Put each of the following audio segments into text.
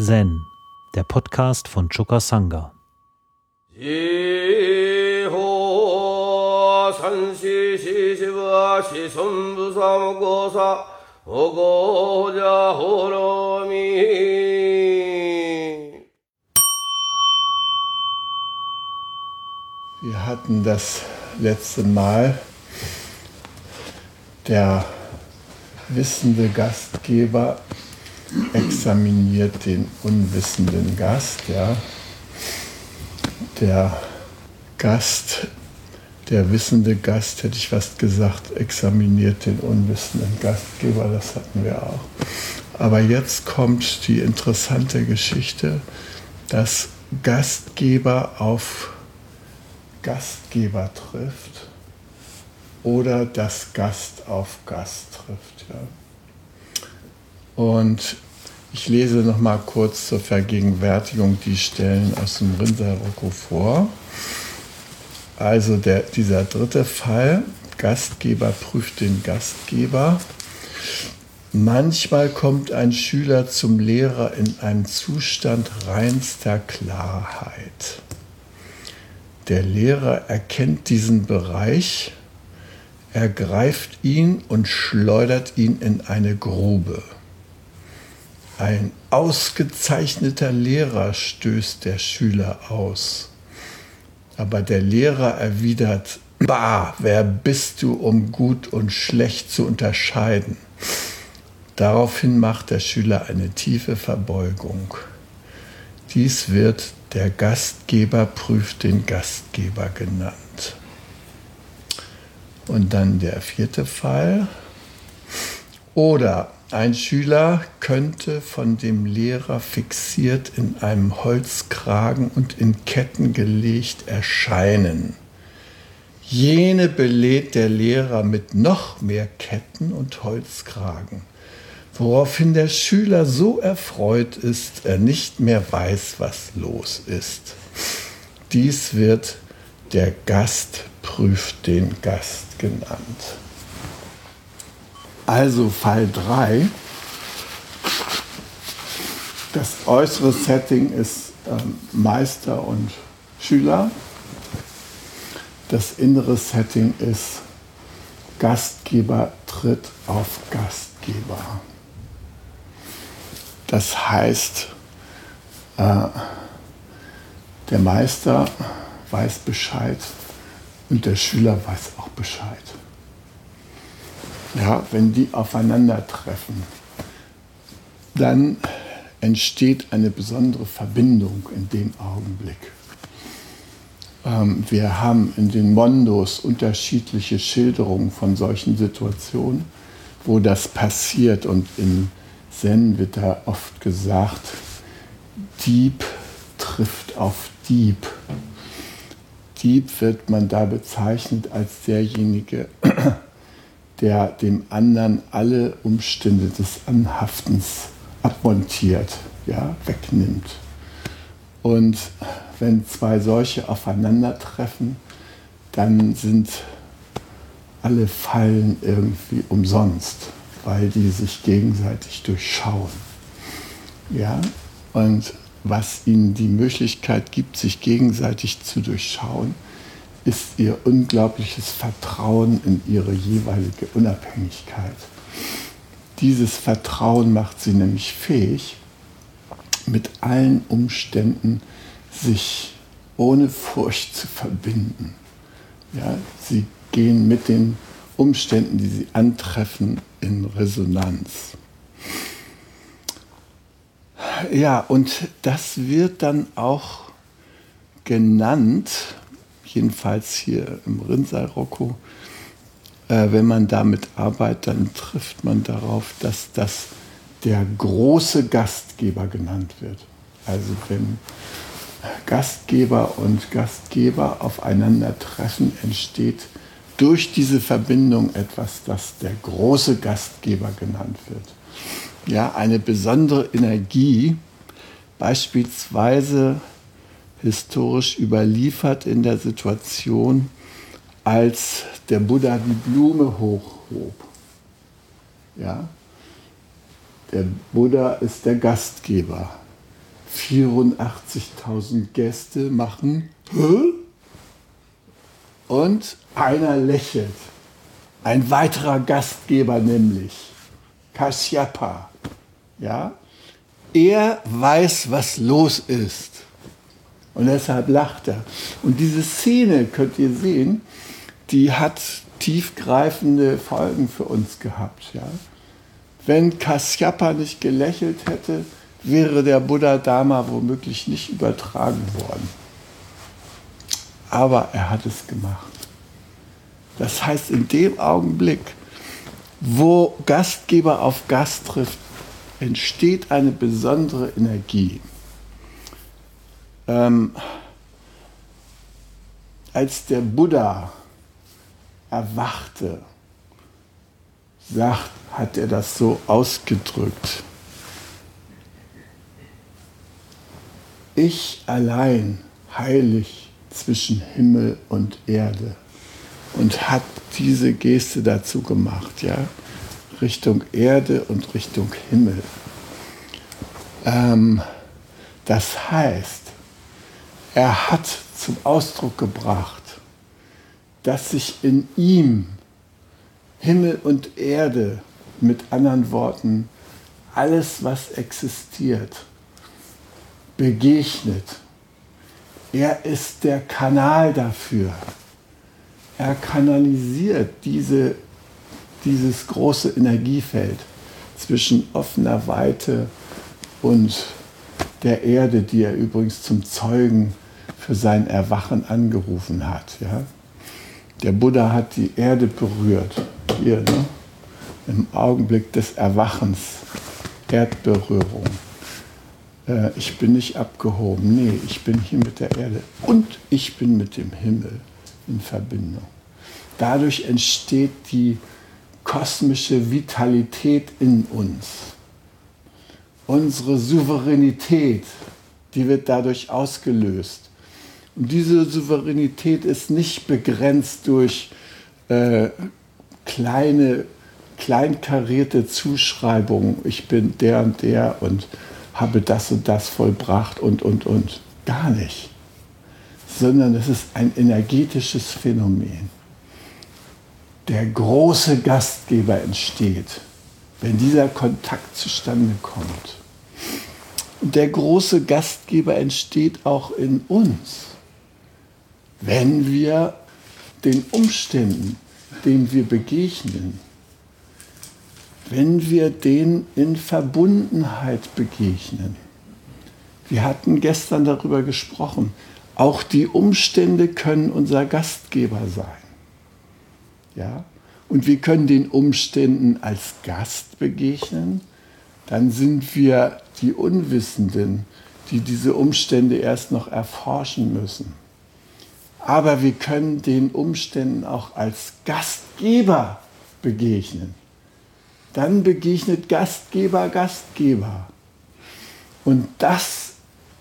Zen, der Podcast von Choka Sangha. Wir hatten das letzte Mal der wissende Gastgeber examiniert den unwissenden Gast. Ja. Der Gast, der wissende Gast, hätte ich fast gesagt, examiniert den unwissenden Gastgeber. Das hatten wir auch. Aber jetzt kommt die interessante Geschichte, dass Gastgeber auf Gastgeber trifft oder das Gast auf Gast trifft. Ja. Und ich lese noch mal kurz zur Vergegenwärtigung die Stellen aus dem Rinserrocco vor. Also der, dieser dritte Fall, Gastgeber prüft den Gastgeber. Manchmal kommt ein Schüler zum Lehrer in einem Zustand reinster Klarheit. Der Lehrer erkennt diesen Bereich, ergreift ihn und schleudert ihn in eine Grube. Ein ausgezeichneter Lehrer stößt der Schüler aus. Aber der Lehrer erwidert, Bah, wer bist du, um gut und schlecht zu unterscheiden? Daraufhin macht der Schüler eine tiefe Verbeugung. Dies wird der Gastgeber prüft den Gastgeber genannt. Und dann der vierte Fall. Oder ein Schüler könnte von dem Lehrer fixiert in einem Holzkragen und in Ketten gelegt erscheinen. Jene belädt der Lehrer mit noch mehr Ketten und Holzkragen, woraufhin der Schüler so erfreut ist, er nicht mehr weiß, was los ist. Dies wird der Gast prüft den Gast genannt. Also Fall 3. Das äußere Setting ist ähm, Meister und Schüler. Das innere Setting ist Gastgeber tritt auf Gastgeber. Das heißt, äh, der Meister weiß Bescheid und der Schüler weiß auch Bescheid ja, wenn die aufeinandertreffen, dann entsteht eine besondere Verbindung in dem Augenblick. Ähm, wir haben in den Mondos unterschiedliche Schilderungen von solchen Situationen, wo das passiert. Und in Zen wird da oft gesagt, Dieb trifft auf Dieb. Dieb wird man da bezeichnet als derjenige, der dem anderen alle Umstände des Anhaftens abmontiert, ja, wegnimmt. Und wenn zwei solche aufeinandertreffen, dann sind alle Fallen irgendwie umsonst, weil die sich gegenseitig durchschauen. Ja? Und was ihnen die Möglichkeit gibt, sich gegenseitig zu durchschauen, ist ihr unglaubliches Vertrauen in ihre jeweilige Unabhängigkeit. Dieses Vertrauen macht sie nämlich fähig, mit allen Umständen sich ohne Furcht zu verbinden. Ja, sie gehen mit den Umständen, die sie antreffen, in Resonanz. Ja, und das wird dann auch genannt jedenfalls hier im Rinnsal-Rocco, äh, wenn man damit arbeitet, dann trifft man darauf, dass das der große Gastgeber genannt wird. Also wenn Gastgeber und Gastgeber aufeinandertreffen, entsteht durch diese Verbindung etwas, das der große Gastgeber genannt wird. Ja, eine besondere Energie, beispielsweise historisch überliefert in der Situation, als der Buddha die Blume hochhob. Ja? Der Buddha ist der Gastgeber. 84.000 Gäste machen und einer lächelt. Ein weiterer Gastgeber nämlich, Kashyapa. Ja? Er weiß, was los ist. Und deshalb lacht er. Und diese Szene könnt ihr sehen, die hat tiefgreifende Folgen für uns gehabt. Ja? Wenn Kashyapa nicht gelächelt hätte, wäre der Buddha Dharma womöglich nicht übertragen worden. Aber er hat es gemacht. Das heißt, in dem Augenblick, wo Gastgeber auf Gast trifft, entsteht eine besondere Energie. Ähm, als der Buddha erwachte, sagt, hat er das so ausgedrückt. Ich allein heilig zwischen Himmel und Erde und hat diese Geste dazu gemacht, ja, Richtung Erde und Richtung Himmel. Ähm, das heißt, er hat zum Ausdruck gebracht, dass sich in ihm Himmel und Erde, mit anderen Worten, alles, was existiert, begegnet. Er ist der Kanal dafür. Er kanalisiert diese, dieses große Energiefeld zwischen offener Weite und der Erde, die er übrigens zum Zeugen für sein Erwachen angerufen hat. Ja? Der Buddha hat die Erde berührt, hier, ne? im Augenblick des Erwachens, Erdberührung. Äh, ich bin nicht abgehoben, nee, ich bin hier mit der Erde und ich bin mit dem Himmel in Verbindung. Dadurch entsteht die kosmische Vitalität in uns. Unsere Souveränität, die wird dadurch ausgelöst. Diese Souveränität ist nicht begrenzt durch äh, kleine, kleinkarierte Zuschreibungen. Ich bin der und der und habe das und das vollbracht und, und, und. Gar nicht. Sondern es ist ein energetisches Phänomen. Der große Gastgeber entsteht, wenn dieser Kontakt zustande kommt. Und der große Gastgeber entsteht auch in uns, wenn wir den Umständen, denen wir begegnen, wenn wir denen in Verbundenheit begegnen. Wir hatten gestern darüber gesprochen, auch die Umstände können unser Gastgeber sein. Ja? Und wir können den Umständen als Gast begegnen, dann sind wir die Unwissenden, die diese Umstände erst noch erforschen müssen. Aber wir können den Umständen auch als Gastgeber begegnen dann begegnet Gastgeber Gastgeber. Und das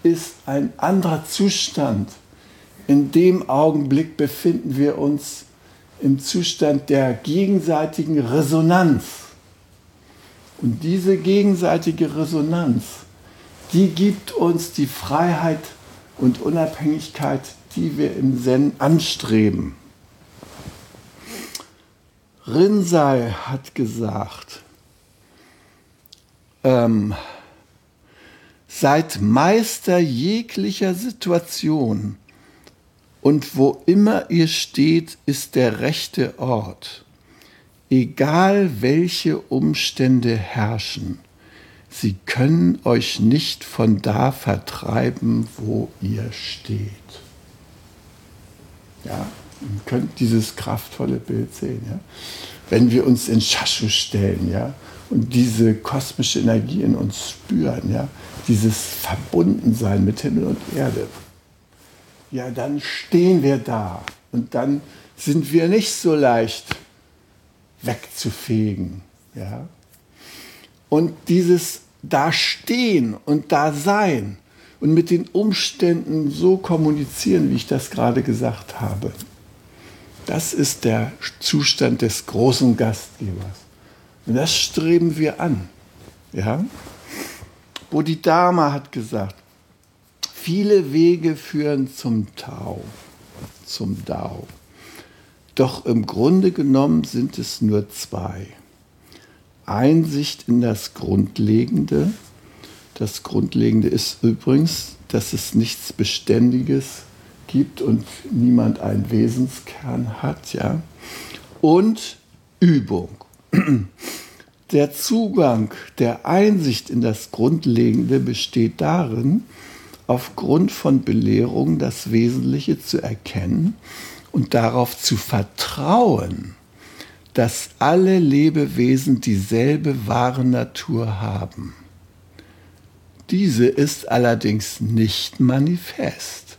ist ein anderer Zustand. In dem Augenblick befinden wir uns im Zustand der gegenseitigen Resonanz. Und diese gegenseitige Resonanz, die gibt uns die Freiheit und Unabhängigkeit, die wir im Zen anstreben. Rinzai hat gesagt, ähm, seid Meister jeglicher Situation und wo immer ihr steht, ist der rechte Ort. Egal welche Umstände herrschen, sie können euch nicht von da vertreiben, wo ihr steht. Ja, ihr könnt dieses kraftvolle Bild sehen. Ja? Wenn wir uns in Shashu stellen, ja, und diese kosmische Energie in uns spüren, ja, dieses Verbundensein mit Himmel und Erde, ja, dann stehen wir da und dann sind wir nicht so leicht wegzufegen. Ja. Und dieses Dastehen und Dasein und mit den Umständen so kommunizieren, wie ich das gerade gesagt habe, das ist der Zustand des großen Gastgebers. Und das streben wir an. Ja? Bodhidharma hat gesagt, Viele Wege führen zum Tau, zum Dao. Doch im Grunde genommen sind es nur zwei. Einsicht in das Grundlegende. Das Grundlegende ist übrigens, dass es nichts Beständiges gibt und niemand einen Wesenskern hat, ja. Und Übung. Der Zugang der Einsicht in das Grundlegende besteht darin, aufgrund von Belehrung das Wesentliche zu erkennen und darauf zu vertrauen, dass alle Lebewesen dieselbe wahre Natur haben. Diese ist allerdings nicht manifest,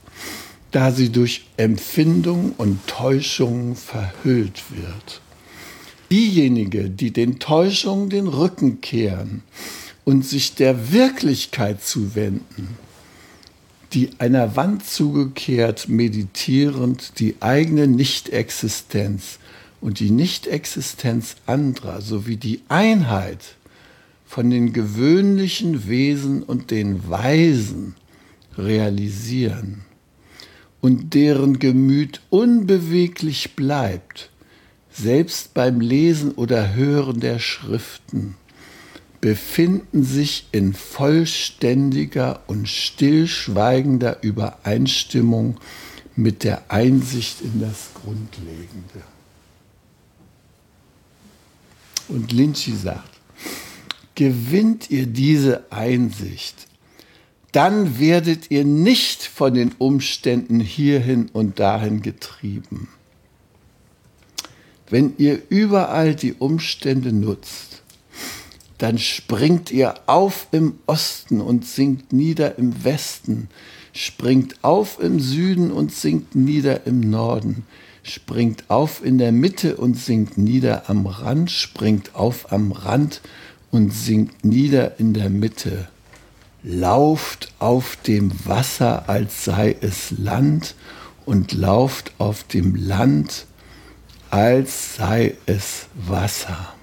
da sie durch Empfindung und Täuschungen verhüllt wird. Diejenigen, die den Täuschungen den Rücken kehren und sich der Wirklichkeit zuwenden, die einer Wand zugekehrt meditierend die eigene Nichtexistenz und die Nichtexistenz anderer sowie die Einheit von den gewöhnlichen Wesen und den Weisen realisieren und deren Gemüt unbeweglich bleibt, selbst beim Lesen oder Hören der Schriften, befinden sich in vollständiger und stillschweigender Übereinstimmung mit der Einsicht in das Grundlegende. Und Lynch sagt, gewinnt ihr diese Einsicht, dann werdet ihr nicht von den Umständen hierhin und dahin getrieben. Wenn ihr überall die Umstände nutzt, dann springt ihr auf im Osten und sinkt nieder im Westen, springt auf im Süden und sinkt nieder im Norden, springt auf in der Mitte und sinkt nieder am Rand, springt auf am Rand und sinkt nieder in der Mitte. Lauft auf dem Wasser, als sei es Land, und lauft auf dem Land, als sei es Wasser.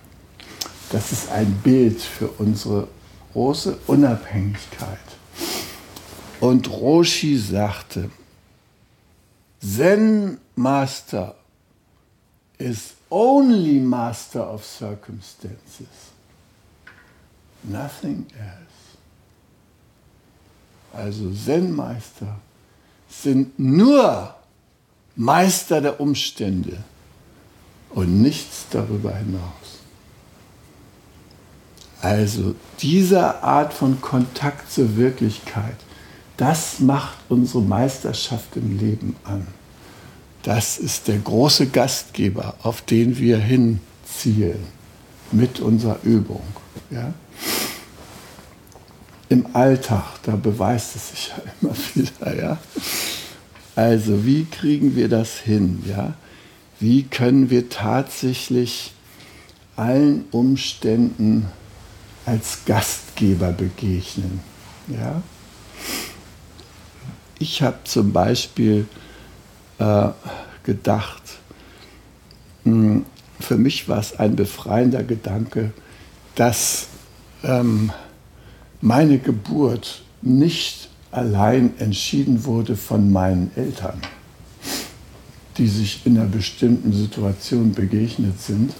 Das ist ein Bild für unsere große Unabhängigkeit. Und Roshi sagte, Zen Master is only master of circumstances, nothing else. Also Zen-Meister sind nur Meister der Umstände und nichts darüber hinaus. Also diese Art von Kontakt zur Wirklichkeit, das macht unsere Meisterschaft im Leben an. Das ist der große Gastgeber, auf den wir hinzielen mit unserer Übung. Ja? Im Alltag, da beweist es sich ja immer wieder. Ja? Also wie kriegen wir das hin? Ja? Wie können wir tatsächlich allen Umständen als Gastgeber begegnen. Ja? Ich habe zum Beispiel äh, gedacht, mh, hm, für mich war es ein befreiender Gedanke, dass ähm, meine Geburt nicht allein entschieden wurde von meinen Eltern, die sich in einer bestimmten Situation begegnet sind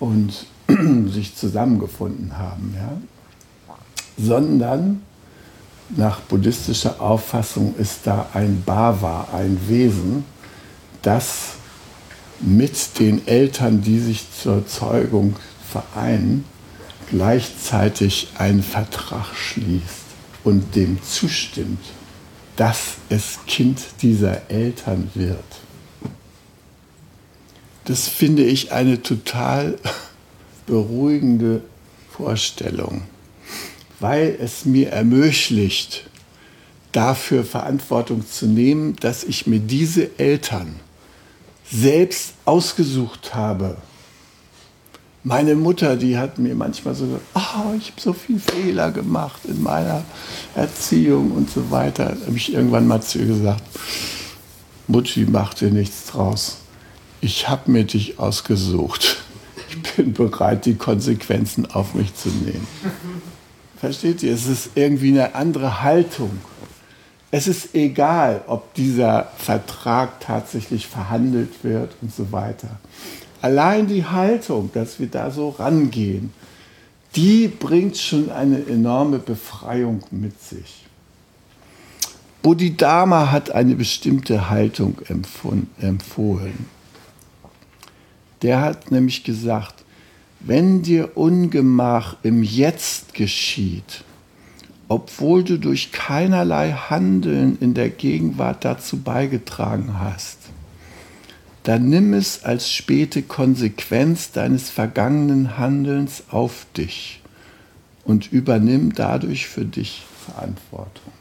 und sich zusammengefunden haben, ja? sondern nach buddhistischer Auffassung ist da ein Bhava, ein Wesen, das mit den Eltern, die sich zur Zeugung vereinen, gleichzeitig einen Vertrag schließt und dem zustimmt, dass es Kind dieser Eltern wird. Das finde ich eine total beruhigende Vorstellung, weil es mir ermöglicht, dafür Verantwortung zu nehmen, dass ich mir diese Eltern selbst ausgesucht habe. Meine Mutter, die hat mir manchmal so gesagt, oh, ich habe so viele Fehler gemacht in meiner Erziehung und so weiter. Da habe ich irgendwann mal zu ihr gesagt, Mutti, mach dir nichts draus. Ich habe mir dich ausgesucht bin bereit, die Konsequenzen auf mich zu nehmen. Versteht ihr? Es ist irgendwie eine andere Haltung, Es ist egal, ob dieser Vertrag tatsächlich verhandelt wird und so weiter. Allein die Haltung, dass wir da so rangehen, die bringt schon eine enorme Befreiung mit sich. Bodhidharma hat eine bestimmte Haltung empfohlen. Der hat nämlich gesagt, wenn dir Ungemach im Jetzt geschieht, obwohl du durch keinerlei Handeln in der Gegenwart dazu beigetragen hast, dann nimm es als späte Konsequenz deines vergangenen Handelns auf dich und übernimm dadurch für dich Verantwortung.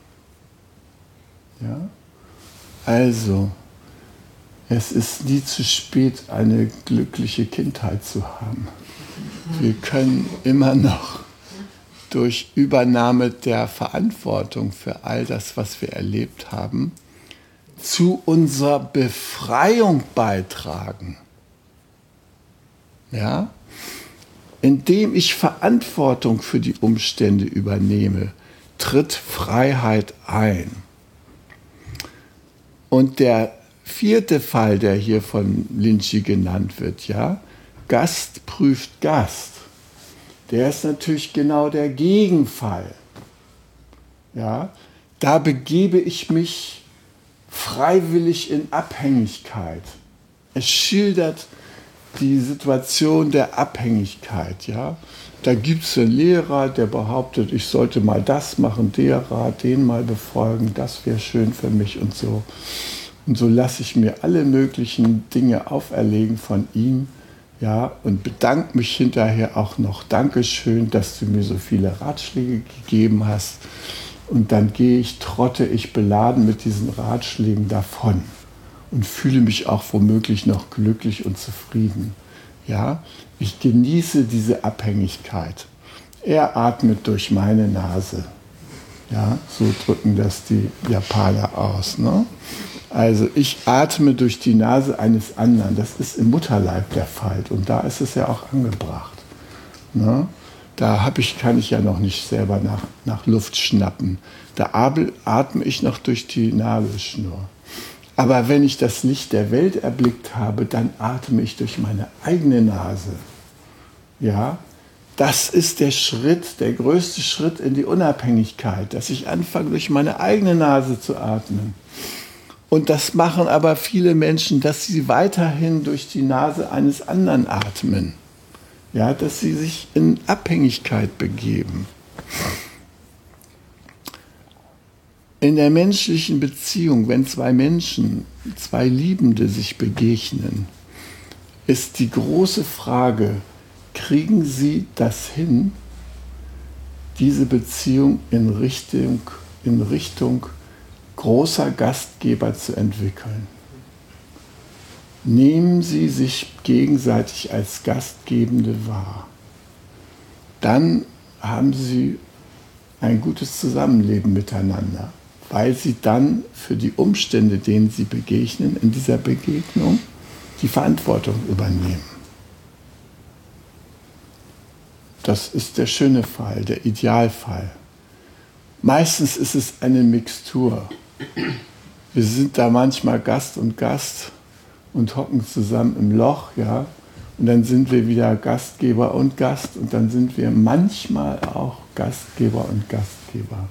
Ja? Also, es ist nie zu spät, eine glückliche Kindheit zu haben. Wir können immer noch durch Übernahme der Verantwortung für all das, was wir erlebt haben, zu unserer Befreiung beitragen. Ja? Indem ich Verantwortung für die Umstände übernehme, tritt Freiheit ein. Und der vierte Fall, der hier von Lynchie genannt wird, ja, Gast prüft Gast der ist natürlich genau der Gegenfall. Ja, da begebe ich mich freiwillig in Abhängigkeit. Es schildert die Situation der Abhängigkeit. Ja? Da gibt es einen Lehrer, der behauptet, ich sollte mal das machen, der Rat, den mal befolgen, das wäre schön für mich und so. Und so lasse ich mir alle möglichen Dinge auferlegen von ihm ja, und bedanke mich hinterher auch noch. Dankeschön, dass du mir so viele Ratschläge gegeben hast. Und dann gehe ich, trotte ich beladen mit diesen Ratschlägen davon und fühle mich auch womöglich noch glücklich und zufrieden. Ja, ich genieße diese Abhängigkeit. Er atmet durch meine Nase. Ja, so drücken das die Japaner aus. Ne? Also ich atme durch die Nase eines anderen. Das ist im Mutterleib der Fall und da ist es ja auch angebracht. Ne? Da ich, kann ich ja noch nicht selber nach, nach Luft schnappen. Da atme ich noch durch die Nabelschnur. Aber wenn ich das Licht der Welt erblickt habe, dann atme ich durch meine eigene Nase. Ja, das ist der Schritt, der größte Schritt in die Unabhängigkeit, dass ich anfange, durch meine eigene Nase zu atmen. Und das machen aber viele Menschen, dass sie weiterhin durch die Nase eines anderen atmen. Ja, dass sie sich in Abhängigkeit begeben. In der menschlichen Beziehung, wenn zwei Menschen, zwei Liebende sich begegnen, ist die große Frage, kriegen sie das hin, diese Beziehung in Richtung, in Richtung großer Gastgeber zu entwickeln. Nehmen Sie sich gegenseitig als Gastgebende wahr. Dann haben Sie ein gutes Zusammenleben miteinander, weil Sie dann für die Umstände, denen Sie begegnen, in dieser Begegnung die Verantwortung übernehmen. Das ist der schöne Fall, der Idealfall. Meistens ist es eine Mixtur wir sind da manchmal Gast und Gast und hocken zusammen im Loch, ja. Und dann sind wir wieder Gastgeber und Gast und dann sind wir manchmal auch Gastgeber und Gastgeber.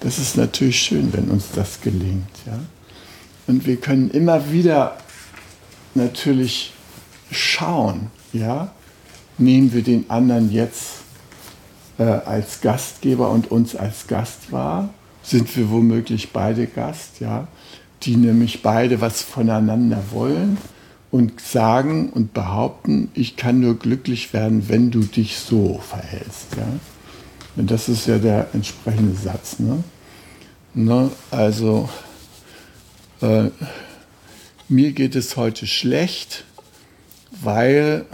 Das ist natürlich schön, wenn uns das gelingt, ja. Und wir können immer wieder natürlich schauen, ja. Nehmen wir den anderen jetzt äh, als Gastgeber und uns als Gast wahr sind wir womöglich beide Gast, ja, die nämlich beide was voneinander wollen und sagen und behaupten, ich kann nur glücklich werden, wenn du dich so verhältst. Ja? Und das ist ja der entsprechende Satz. Ne? Ne? Also, äh, mir geht es heute schlecht, weil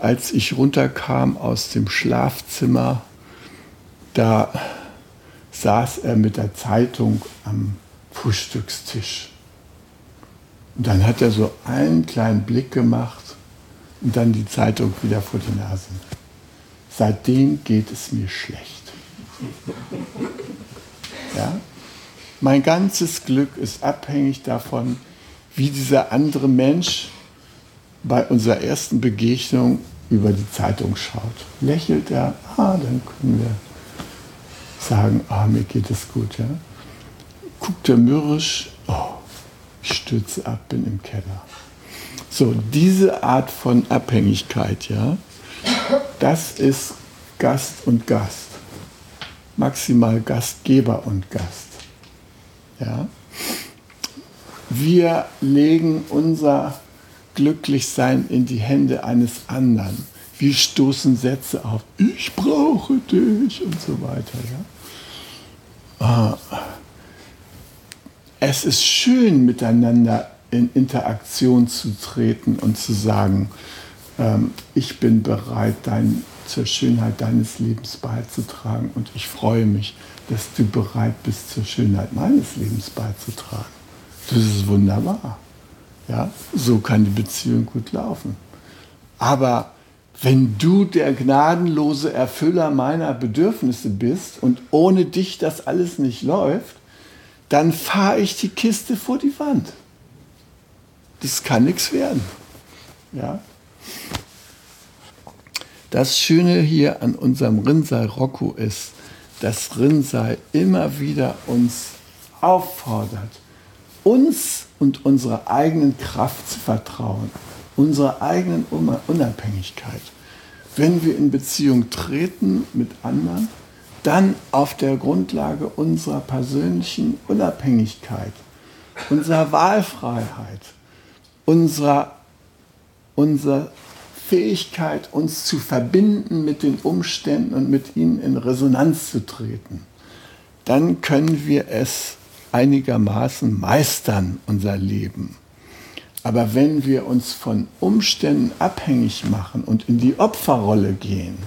als ich runterkam aus dem Schlafzimmer, da saß er mit der Zeitung am Frühstückstisch. Und dann hat er so einen kleinen Blick gemacht und dann die Zeitung wieder vor die Nase. Seitdem geht es mir schlecht. Ja? Mein ganzes Glück ist abhängig davon, wie dieser andere Mensch bei unserer ersten Begegnung über die Zeitung schaut. Lächelt er, ah, dann können wir sagen, ah, mir geht es gut. Ja? Guckt er mürrisch, oh, ich stürze ab, bin im Keller. So, diese Art von Abhängigkeit, ja, das ist Gast und Gast. Maximal Gastgeber und Gast. Ja? Wir legen unser Glücklichsein in die Hände eines anderen. Wir stoßen Sätze auf, ich brauche dich und so weiter. Ja? Ah. Es ist schön, miteinander in Interaktion zu treten und zu sagen, ähm, ich bin bereit, dein, zur Schönheit deines Lebens beizutragen und ich freue mich, dass du bereit bist, zur Schönheit meines Lebens beizutragen. Das ist wunderbar. Ja, so kann die Beziehung gut laufen. Aber wenn du der gnadenlose Erfüller meiner Bedürfnisse bist und ohne dich das alles nicht läuft, dann fahre ich die Kiste vor die Wand. Das kann nichts werden. Ja? Das Schöne hier an unserem Rinnsal Rocco ist, dass Rinnsal immer wieder uns auffordert, uns und unserer eigenen Kraft zu vertrauen, unserer eigenen Unabhängigkeit. Wenn wir in Beziehung treten mit anderen, dann auf der Grundlage unserer persönlichen Unabhängigkeit, unserer Wahlfreiheit, unserer, unserer Fähigkeit, uns zu verbinden mit den Umständen und mit ihnen in Resonanz zu treten, dann können wir es einigermaßen meistern, unser Leben. Aber wenn wir uns von Umständen abhängig machen und in die Opferrolle gehen,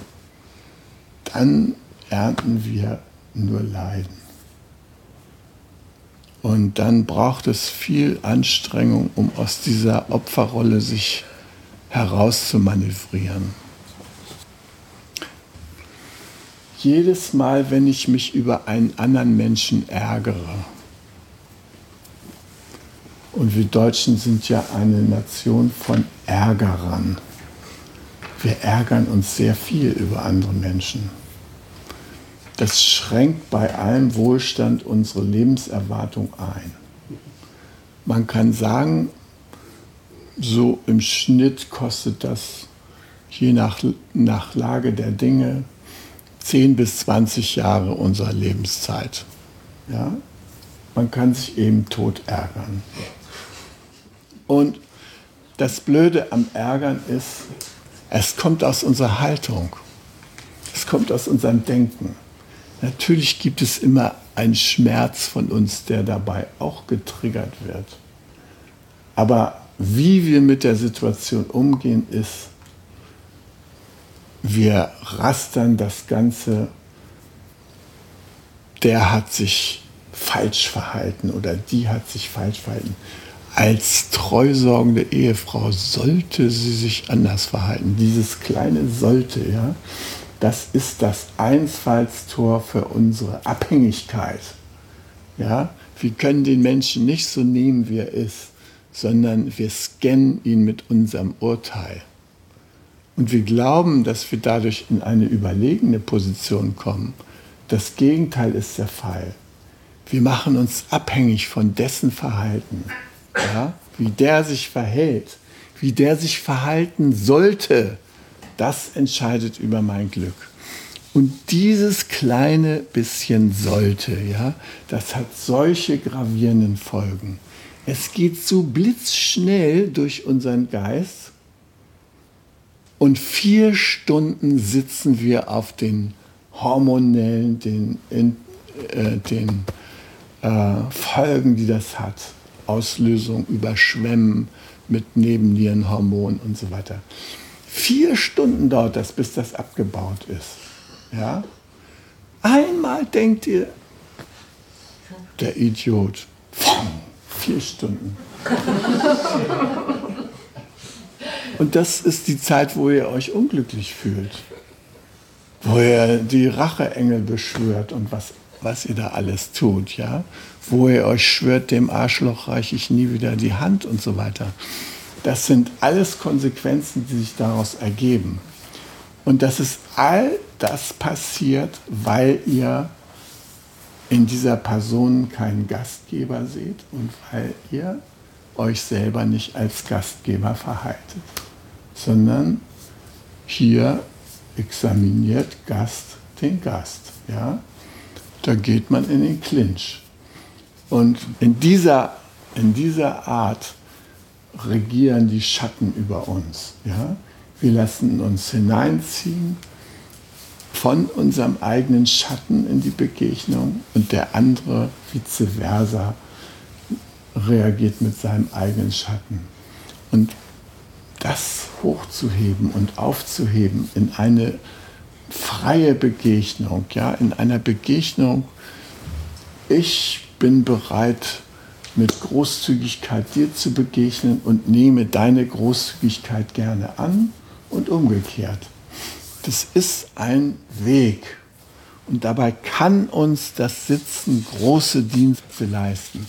dann ernten wir nur Leiden. Und dann braucht es viel Anstrengung, um aus dieser Opferrolle sich herauszumanövrieren. Jedes Mal, wenn ich mich über einen anderen Menschen ärgere, und wir Deutschen sind ja eine Nation von Ärgerern. Wir ärgern uns sehr viel über andere Menschen. Das schränkt bei allem Wohlstand unsere Lebenserwartung ein. Man kann sagen, so im Schnitt kostet das je nach, nach Lage der Dinge 10 bis 20 Jahre unserer Lebenszeit. Ja? Man kann sich eben tot ärgern. Und das Blöde am Ärgern ist, es kommt aus unserer Haltung. Es kommt aus unserem Denken. Natürlich gibt es immer einen Schmerz von uns, der dabei auch getriggert wird. Aber wie wir mit der Situation umgehen, ist, wir rastern das Ganze, der hat sich falsch verhalten oder die hat sich falsch verhalten. Als treusorgende Ehefrau sollte sie sich anders verhalten. Dieses kleine sollte, ja, das ist das Einfallstor für unsere Abhängigkeit. Ja, wir können den Menschen nicht so nehmen, wie er ist, sondern wir scannen ihn mit unserem Urteil. Und wir glauben, dass wir dadurch in eine überlegene Position kommen. Das Gegenteil ist der Fall. Wir machen uns abhängig von dessen Verhalten ja, wie der sich verhält, wie der sich verhalten sollte, das entscheidet über mein Glück. Und dieses kleine bisschen sollte, ja, das hat solche gravierenden Folgen. Es geht so blitzschnell durch unseren Geist und vier Stunden sitzen wir auf den hormonellen, den, äh, den äh, Folgen, die das hat. Auslösung, Überschwemmen mit Nebennierenhormonen und so weiter. Vier Stunden dauert das, bis das abgebaut ist. Ja? Einmal denkt ihr, der Idiot, vier Stunden. Und das ist die Zeit, wo ihr euch unglücklich fühlt, wo ihr die Racheengel beschwört und was was ihr da alles tut, ja, wo ihr euch schwört, dem Arschloch reiche ich nie wieder die Hand und so weiter. Das sind alles Konsequenzen, die sich daraus ergeben. Und das ist all das passiert, weil ihr in dieser Person keinen Gastgeber seht und weil ihr euch selber nicht als Gastgeber verhaltet, sondern hier examiniert Gast den Gast. Ja? Da geht man in den Clinch. Und in dieser, in dieser Art regieren die Schatten über uns. Ja? Wir lassen uns hineinziehen von unserem eigenen Schatten in die Begegnung und der andere vice versa reagiert mit seinem eigenen Schatten. Und das hochzuheben und aufzuheben in eine freie Begegnung, ja, in einer Begegnung, ich bin bereit, mit Großzügigkeit dir zu begegnen und nehme deine Großzügigkeit gerne an und umgekehrt. Das ist ein Weg. Und dabei kann uns das Sitzen große Dienste leisten,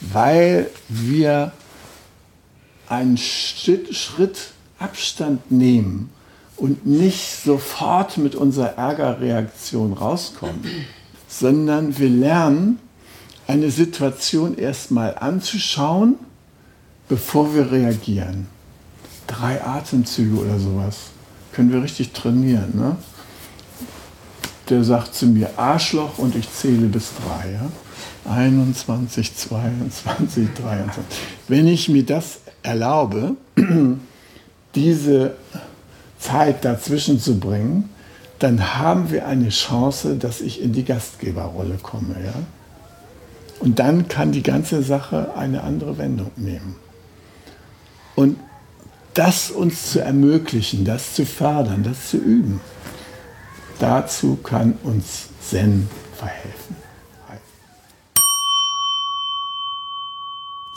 weil wir einen Schritt Abstand nehmen und nicht sofort mit unserer Ärgerreaktion rauskommen, sondern wir lernen, eine Situation erstmal anzuschauen, bevor wir reagieren. Drei Atemzüge oder sowas können wir richtig trainieren. Ne? Der sagt zu mir Arschloch und ich zähle bis drei. Ja? 21, 22, 23. Wenn ich mir das erlaube, diese Zeit dazwischen zu bringen, dann haben wir eine Chance, dass ich in die Gastgeberrolle komme. Ja? Und dann kann die ganze Sache eine andere Wendung nehmen. Und das uns zu ermöglichen, das zu fördern, das zu üben, dazu kann uns Zen verhelfen.